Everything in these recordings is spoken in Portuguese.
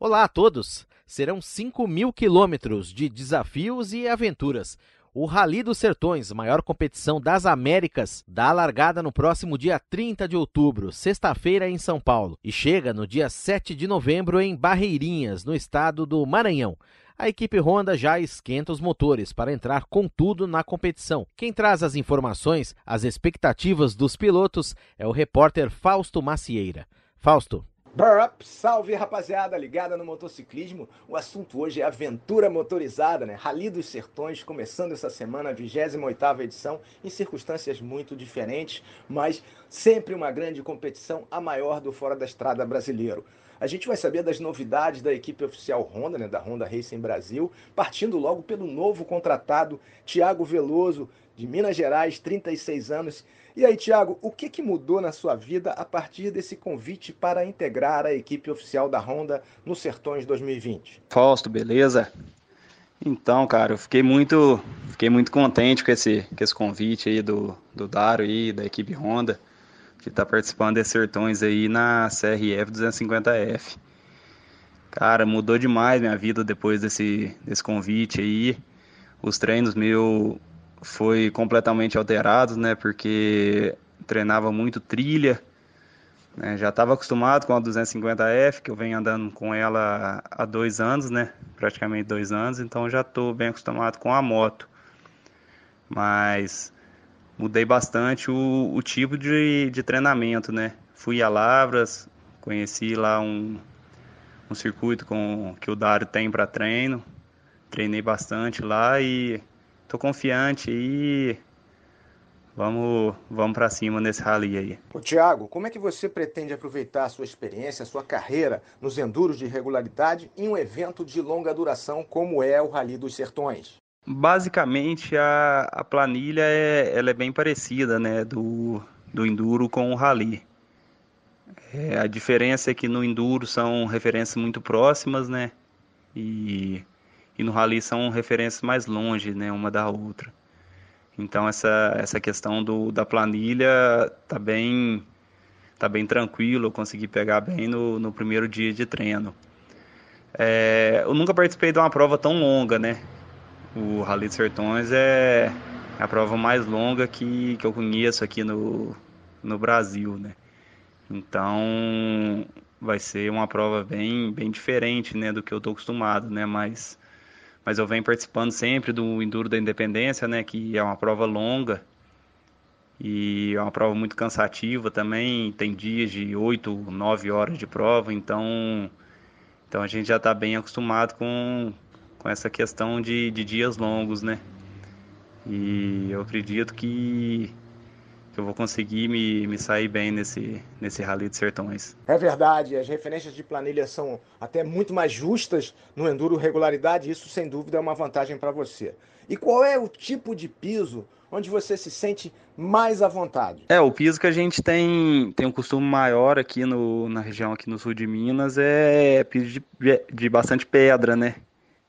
Olá a todos! Serão 5 mil quilômetros de desafios e aventuras. O Rally dos Sertões, maior competição das Américas, dá largada no próximo dia 30 de outubro, sexta-feira, em São Paulo, e chega no dia 7 de novembro em Barreirinhas, no estado do Maranhão. A equipe Honda já esquenta os motores para entrar com tudo na competição. Quem traz as informações, as expectativas dos pilotos, é o repórter Fausto Macieira. Fausto. Burp, salve rapaziada ligada no motociclismo. O assunto hoje é aventura motorizada, né? Rally dos Sertões, começando essa semana, a 28ª edição, em circunstâncias muito diferentes, mas sempre uma grande competição, a maior do Fora da Estrada brasileiro. A gente vai saber das novidades da equipe oficial Honda, né, da Honda Racing Brasil, partindo logo pelo novo contratado Tiago Veloso, de Minas Gerais, 36 anos. E aí, Tiago, o que, que mudou na sua vida a partir desse convite para integrar a equipe oficial da Honda no Sertões 2020? Fausto, beleza? Então, cara, eu fiquei muito, fiquei muito contente com esse, com esse convite aí do, do Daro aí, da equipe Honda, que está participando desses sertões aí na CRF 250F. Cara, mudou demais minha vida depois desse, desse convite aí. Os treinos meu foi completamente alterado, né? Porque treinava muito trilha, né, já estava acostumado com a 250F, que eu venho andando com ela há dois anos, né? Praticamente dois anos, então já estou bem acostumado com a moto. Mas mudei bastante o, o tipo de, de treinamento, né? Fui a Lavras, conheci lá um, um circuito com, que o Dário tem para treino, treinei bastante lá e tô confiante e vamos, vamos para cima nesse rally aí. O Thiago, como é que você pretende aproveitar a sua experiência, a sua carreira nos enduros de regularidade em um evento de longa duração como é o Rally dos Sertões? Basicamente a, a planilha é, ela é bem parecida, né, do, do enduro com o rally. É, a diferença é que no enduro são referências muito próximas, né, e e no rally são referências mais longe, né, uma da outra. Então essa essa questão do, da planilha tá bem tá bem tranquilo, eu consegui pegar bem no, no primeiro dia de treino. É, eu nunca participei de uma prova tão longa, né? O Rally de Sertões é a prova mais longa que, que eu conheço aqui no, no Brasil, né? Então vai ser uma prova bem, bem diferente, né, do que eu estou acostumado, né? Mas mas eu venho participando sempre do Enduro da Independência, né, que é uma prova longa e é uma prova muito cansativa também, tem dias de 8, 9 horas de prova, então, então a gente já está bem acostumado com, com essa questão de, de dias longos, né? E eu acredito que que eu vou conseguir me, me sair bem nesse, nesse Rally de Sertões. É verdade, as referências de planilha são até muito mais justas no Enduro Regularidade, isso sem dúvida é uma vantagem para você. E qual é o tipo de piso onde você se sente mais à vontade? É, o piso que a gente tem, tem um costume maior aqui no, na região aqui no sul de Minas é piso de, de bastante pedra, né?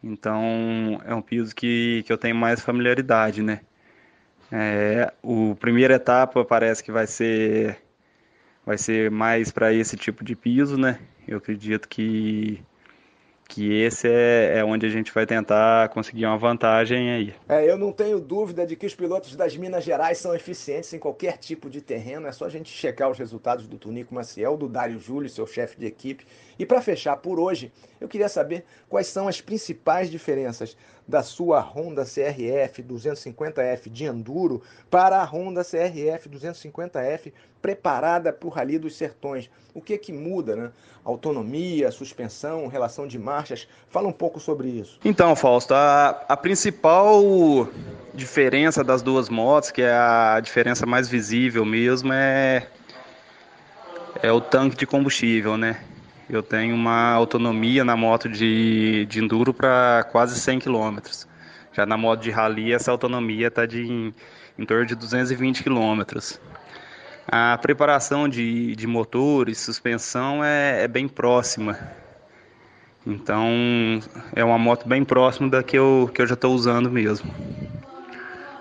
Então é um piso que, que eu tenho mais familiaridade, né? É, o primeira etapa parece que vai ser vai ser mais para esse tipo de piso, né? Eu acredito que que esse é, é onde a gente vai tentar conseguir uma vantagem aí. É, eu não tenho dúvida de que os pilotos das Minas Gerais são eficientes em qualquer tipo de terreno. É só a gente checar os resultados do Tunico Maciel, do Dário Júlio, seu chefe de equipe. E para fechar por hoje, eu queria saber quais são as principais diferenças da sua Honda CRF 250F de Enduro para a Honda CRF 250F preparada para o Rally dos Sertões. O que que muda, né? Autonomia, suspensão, relação de marchas. Fala um pouco sobre isso. Então, Fausto, a, a principal diferença das duas motos, que é a diferença mais visível mesmo, é, é o tanque de combustível, né? Eu tenho uma autonomia na moto de, de enduro para quase 100 km. Já na moto de rally, essa autonomia está em, em, torno de 220 km. A preparação de, de motor e suspensão é, é bem próxima. Então, é uma moto bem próxima da que eu, que eu já estou usando mesmo.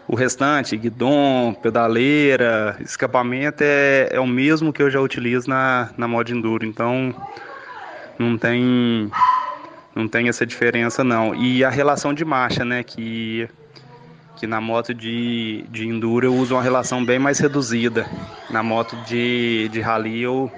O restante, guidon, pedaleira, escapamento é, é o mesmo que eu já utilizo na, na moto enduro. Então, não tem não tem essa diferença não. E a relação de marcha, né, que que na moto de, de enduro eu uso uma relação bem mais reduzida. Na moto de, de rally eu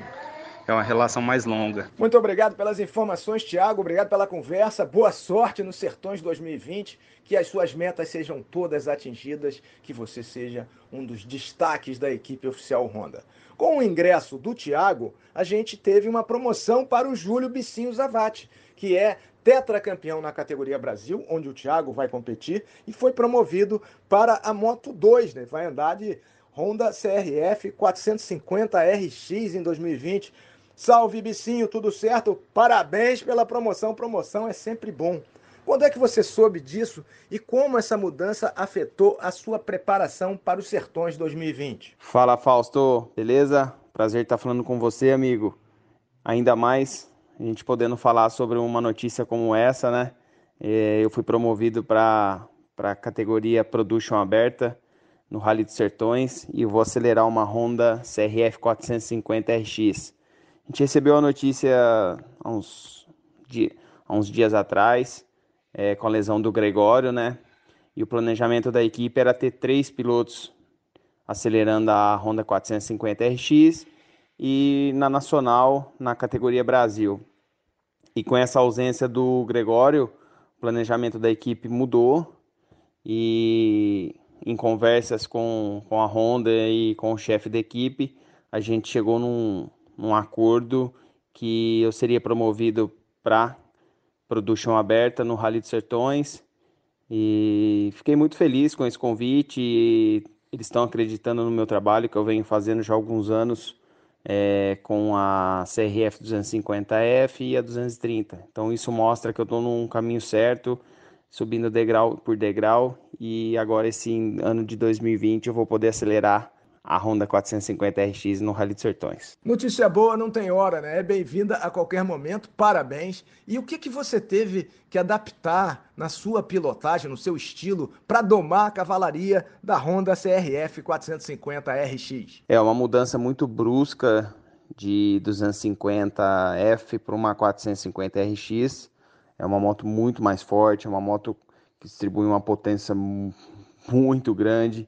é uma relação mais longa. Muito obrigado pelas informações, Tiago. Obrigado pela conversa. Boa sorte nos Sertões 2020. Que as suas metas sejam todas atingidas. Que você seja um dos destaques da equipe oficial Honda. Com o ingresso do Tiago, a gente teve uma promoção para o Júlio Bicinho Zavati, que é tetracampeão na categoria Brasil, onde o Thiago vai competir, e foi promovido para a Moto 2, né? Vai andar de Honda CRF 450 RX em 2020. Salve Bicinho, tudo certo? Parabéns pela promoção. Promoção é sempre bom. Quando é que você soube disso e como essa mudança afetou a sua preparação para os Sertões 2020? Fala Fausto, beleza? Prazer estar falando com você, amigo. Ainda mais a gente podendo falar sobre uma notícia como essa, né? É, eu fui promovido para a categoria Production Aberta no Rally dos Sertões e vou acelerar uma Honda CRF 450 RX. A gente recebeu a notícia há uns, dia, há uns dias atrás, é, com a lesão do Gregório, né? E o planejamento da equipe era ter três pilotos acelerando a Honda 450 RX e na Nacional, na categoria Brasil. E com essa ausência do Gregório, o planejamento da equipe mudou e em conversas com, com a Honda e com o chefe da equipe, a gente chegou num, num acordo que eu seria promovido para produção aberta no Rally dos Sertões e fiquei muito feliz com esse convite. eles estão acreditando no meu trabalho que eu venho fazendo já há alguns anos é, com a CRF 250F e a 230. Então isso mostra que eu estou num caminho certo, subindo degrau por degrau e agora esse ano de 2020 eu vou poder acelerar a Honda 450 RX no Rally dos Sertões. Notícia boa não tem hora, né? É bem-vinda a qualquer momento, parabéns. E o que, que você teve que adaptar na sua pilotagem, no seu estilo, para domar a cavalaria da Honda CRF 450 RX? É uma mudança muito brusca de 250F para uma 450 RX. É uma moto muito mais forte, é uma moto que distribui uma potência muito grande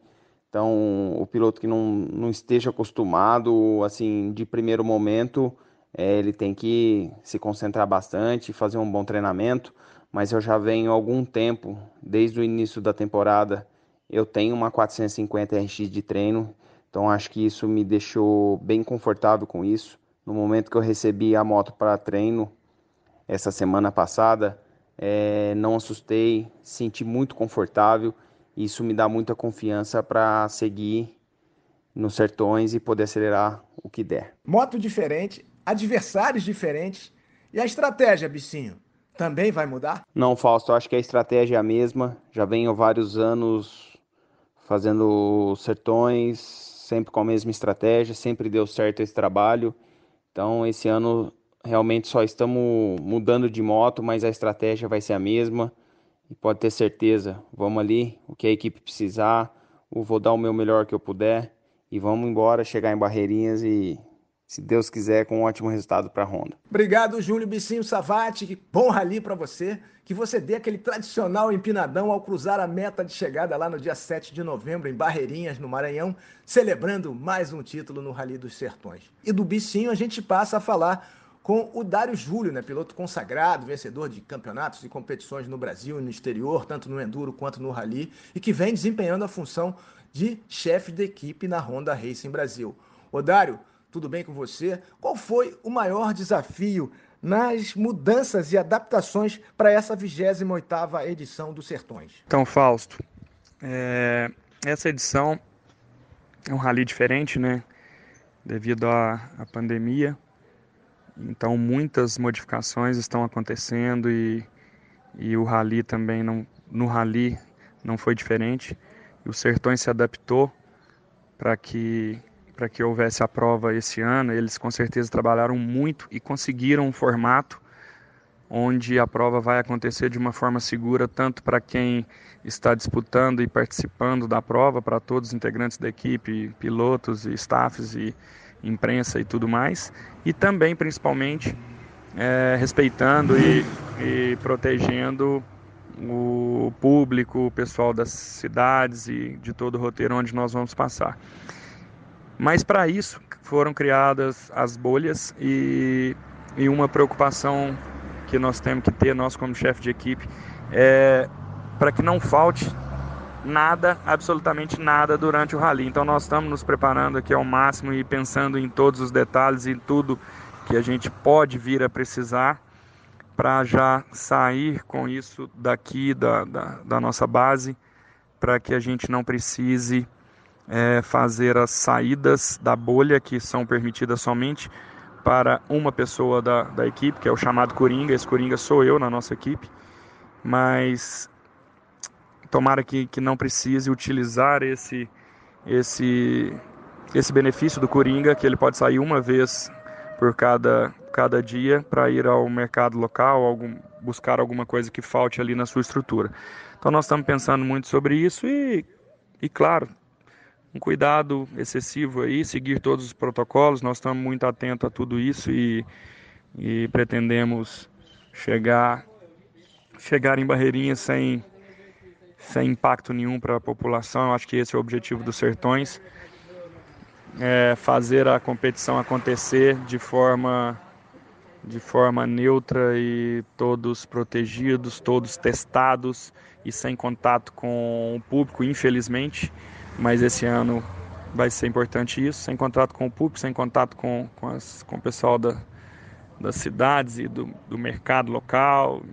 então, o piloto que não, não esteja acostumado, assim, de primeiro momento, é, ele tem que se concentrar bastante, fazer um bom treinamento. Mas eu já venho algum tempo, desde o início da temporada, eu tenho uma 450 RX de treino, então acho que isso me deixou bem confortável com isso. No momento que eu recebi a moto para treino, essa semana passada, é, não assustei, senti muito confortável isso me dá muita confiança para seguir nos sertões e poder acelerar o que der. Moto diferente, adversários diferentes e a estratégia, Bicinho, também vai mudar? Não, Fausto, acho que a estratégia é a mesma. Já venho vários anos fazendo sertões, sempre com a mesma estratégia, sempre deu certo esse trabalho. Então, esse ano realmente só estamos mudando de moto, mas a estratégia vai ser a mesma. E pode ter certeza, vamos ali, que a equipe precisar, eu vou dar o meu melhor que eu puder e vamos embora, chegar em Barreirinhas e, se Deus quiser, com um ótimo resultado para a Honda. Obrigado, Júlio Bicinho Savati, que bom rally para você, que você dê aquele tradicional empinadão ao cruzar a meta de chegada lá no dia 7 de novembro em Barreirinhas, no Maranhão, celebrando mais um título no Rally dos Sertões. E do Bicinho a gente passa a falar com o Dário Júlio, né, piloto consagrado, vencedor de campeonatos e competições no Brasil e no exterior, tanto no enduro quanto no rally, e que vem desempenhando a função de chefe de equipe na Honda Racing Brasil. Ô Dário, tudo bem com você? Qual foi o maior desafio nas mudanças e adaptações para essa 28ª edição do Sertões? Então, Fausto, é... essa edição é um rally diferente, né? Devido à, à pandemia, então muitas modificações estão acontecendo e, e o rally também não, no rally não foi diferente. E o Sertões se adaptou para que para que houvesse a prova esse ano. Eles com certeza trabalharam muito e conseguiram um formato onde a prova vai acontecer de uma forma segura tanto para quem está disputando e participando da prova, para todos os integrantes da equipe, pilotos e staffs e imprensa e tudo mais, e também, principalmente, é, respeitando e e protegendo o público, o pessoal das cidades e de todo o roteiro onde nós vamos passar. Mas para isso foram criadas as bolhas e, e uma preocupação que nós temos que ter, nós como chefe de equipe, é para que não falte nada, absolutamente nada durante o rally. Então nós estamos nos preparando aqui ao máximo e pensando em todos os detalhes e tudo que a gente pode vir a precisar para já sair com isso daqui da, da, da nossa base, para que a gente não precise é, fazer as saídas da bolha que são permitidas somente para uma pessoa da, da equipe, que é o chamado Coringa. Esse Coringa sou eu na nossa equipe, mas tomara que, que não precise utilizar esse, esse, esse benefício do Coringa, que ele pode sair uma vez por cada, cada dia para ir ao mercado local, algum, buscar alguma coisa que falte ali na sua estrutura. Então nós estamos pensando muito sobre isso e, e claro, um cuidado excessivo aí, seguir todos os protocolos. Nós estamos muito atentos a tudo isso e, e pretendemos chegar chegar em Barreirinhas sem sem impacto nenhum para a população. Eu acho que esse é o objetivo dos Sertões, é fazer a competição acontecer de forma de forma neutra e todos protegidos, todos testados e sem contato com o público, infelizmente. Mas esse ano vai ser importante isso, sem contato com o público, sem contato com, com, as, com o pessoal da, das cidades e do, do mercado local,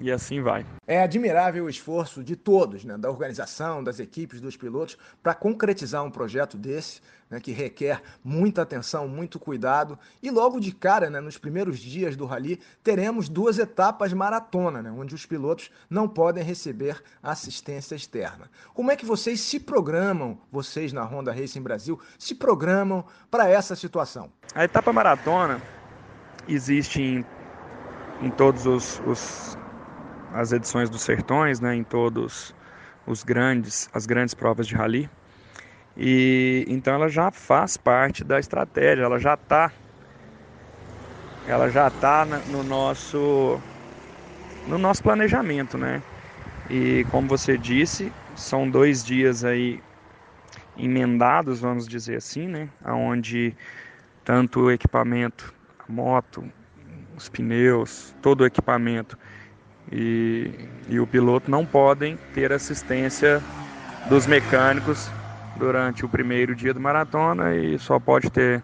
e assim vai. É admirável o esforço de todos, né, da organização, das equipes, dos pilotos, para concretizar um projeto desse, né, que requer muita atenção, muito cuidado. E logo de cara, né, nos primeiros dias do rally, teremos duas etapas maratona, né, onde os pilotos não podem receber assistência externa. Como é que vocês se programam, vocês na Honda Racing Brasil, se programam para essa situação? A etapa maratona existe em, em todos os, os as edições dos Sertões, né, em todos os grandes, as grandes provas de rally. E então ela já faz parte da estratégia, ela já está ela já tá no nosso no nosso planejamento, né? E como você disse, são dois dias aí emendados, vamos dizer assim, né? Onde tanto o equipamento, a moto, os pneus, todo o equipamento e, e o piloto não podem ter assistência dos mecânicos durante o primeiro dia do maratona e só pode ter,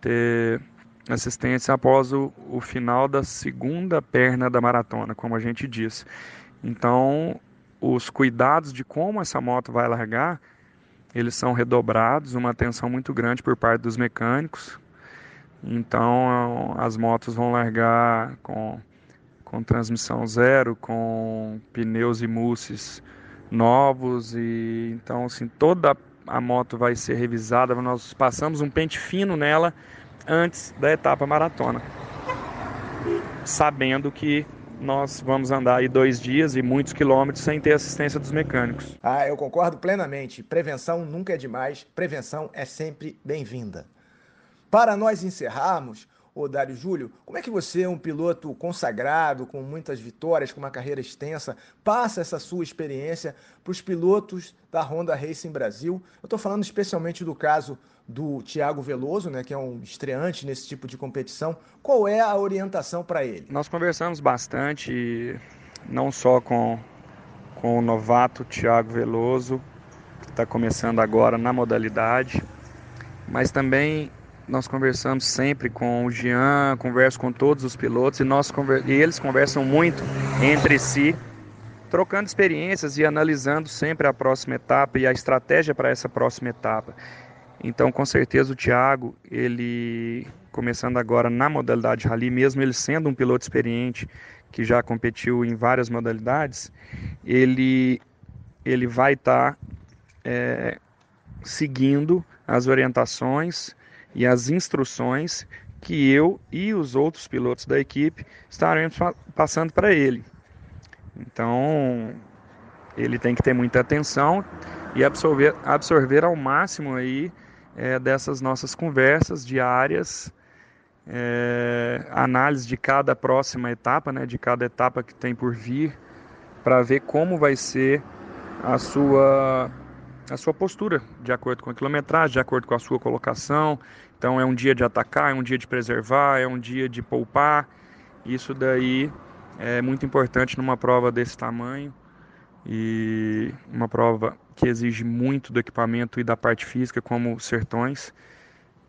ter assistência após o, o final da segunda perna da maratona, como a gente diz. Então, os cuidados de como essa moto vai largar, eles são redobrados, uma atenção muito grande por parte dos mecânicos. Então, as motos vão largar com com transmissão zero, com pneus e mousses novos e então assim toda a moto vai ser revisada. Nós passamos um pente fino nela antes da etapa maratona, sabendo que nós vamos andar aí dois dias e muitos quilômetros sem ter assistência dos mecânicos. Ah, eu concordo plenamente. Prevenção nunca é demais, prevenção é sempre bem-vinda. Para nós encerrarmos, Ô Dário Júlio, como é que você, um piloto consagrado, com muitas vitórias, com uma carreira extensa, passa essa sua experiência para os pilotos da Honda Racing Brasil? Eu estou falando especialmente do caso do Thiago Veloso, né, que é um estreante nesse tipo de competição. Qual é a orientação para ele? Nós conversamos bastante, não só com, com o novato Thiago Veloso, que está começando agora na modalidade, mas também nós conversamos sempre com o Jean, converso com todos os pilotos e, nós e eles conversam muito entre si, trocando experiências e analisando sempre a próxima etapa e a estratégia para essa próxima etapa. Então, com certeza, o Thiago, ele começando agora na modalidade rally, mesmo ele sendo um piloto experiente que já competiu em várias modalidades, ele, ele vai estar tá, é, seguindo as orientações e as instruções que eu e os outros pilotos da equipe estaremos passando para ele. Então, ele tem que ter muita atenção e absorver, absorver ao máximo aí é, dessas nossas conversas diárias é, análise de cada próxima etapa, né, de cada etapa que tem por vir, para ver como vai ser a sua a sua postura, de acordo com a quilometragem, de acordo com a sua colocação. Então é um dia de atacar, é um dia de preservar, é um dia de poupar. Isso daí é muito importante numa prova desse tamanho e uma prova que exige muito do equipamento e da parte física, como Sertões.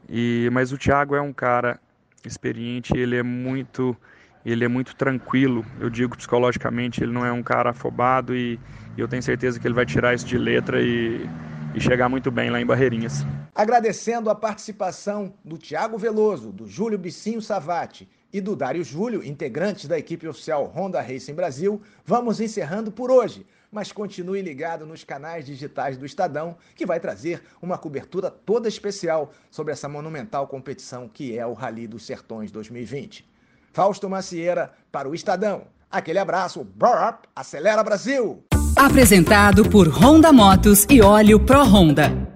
E mas o Thiago é um cara experiente, ele é muito ele é muito tranquilo, eu digo psicologicamente, ele não é um cara afobado e, e eu tenho certeza que ele vai tirar isso de letra e, e chegar muito bem lá em Barreirinhas. Agradecendo a participação do Tiago Veloso, do Júlio Bicinho Savati e do Dário Júlio, integrantes da equipe oficial Honda Racing Brasil, vamos encerrando por hoje mas continue ligado nos canais digitais do Estadão, que vai trazer uma cobertura toda especial sobre essa monumental competição que é o Rally dos Sertões 2020. Fausto Macieira para o Estadão. Aquele abraço, brrr, acelera Brasil! Apresentado por Honda Motos e Óleo Pro Honda.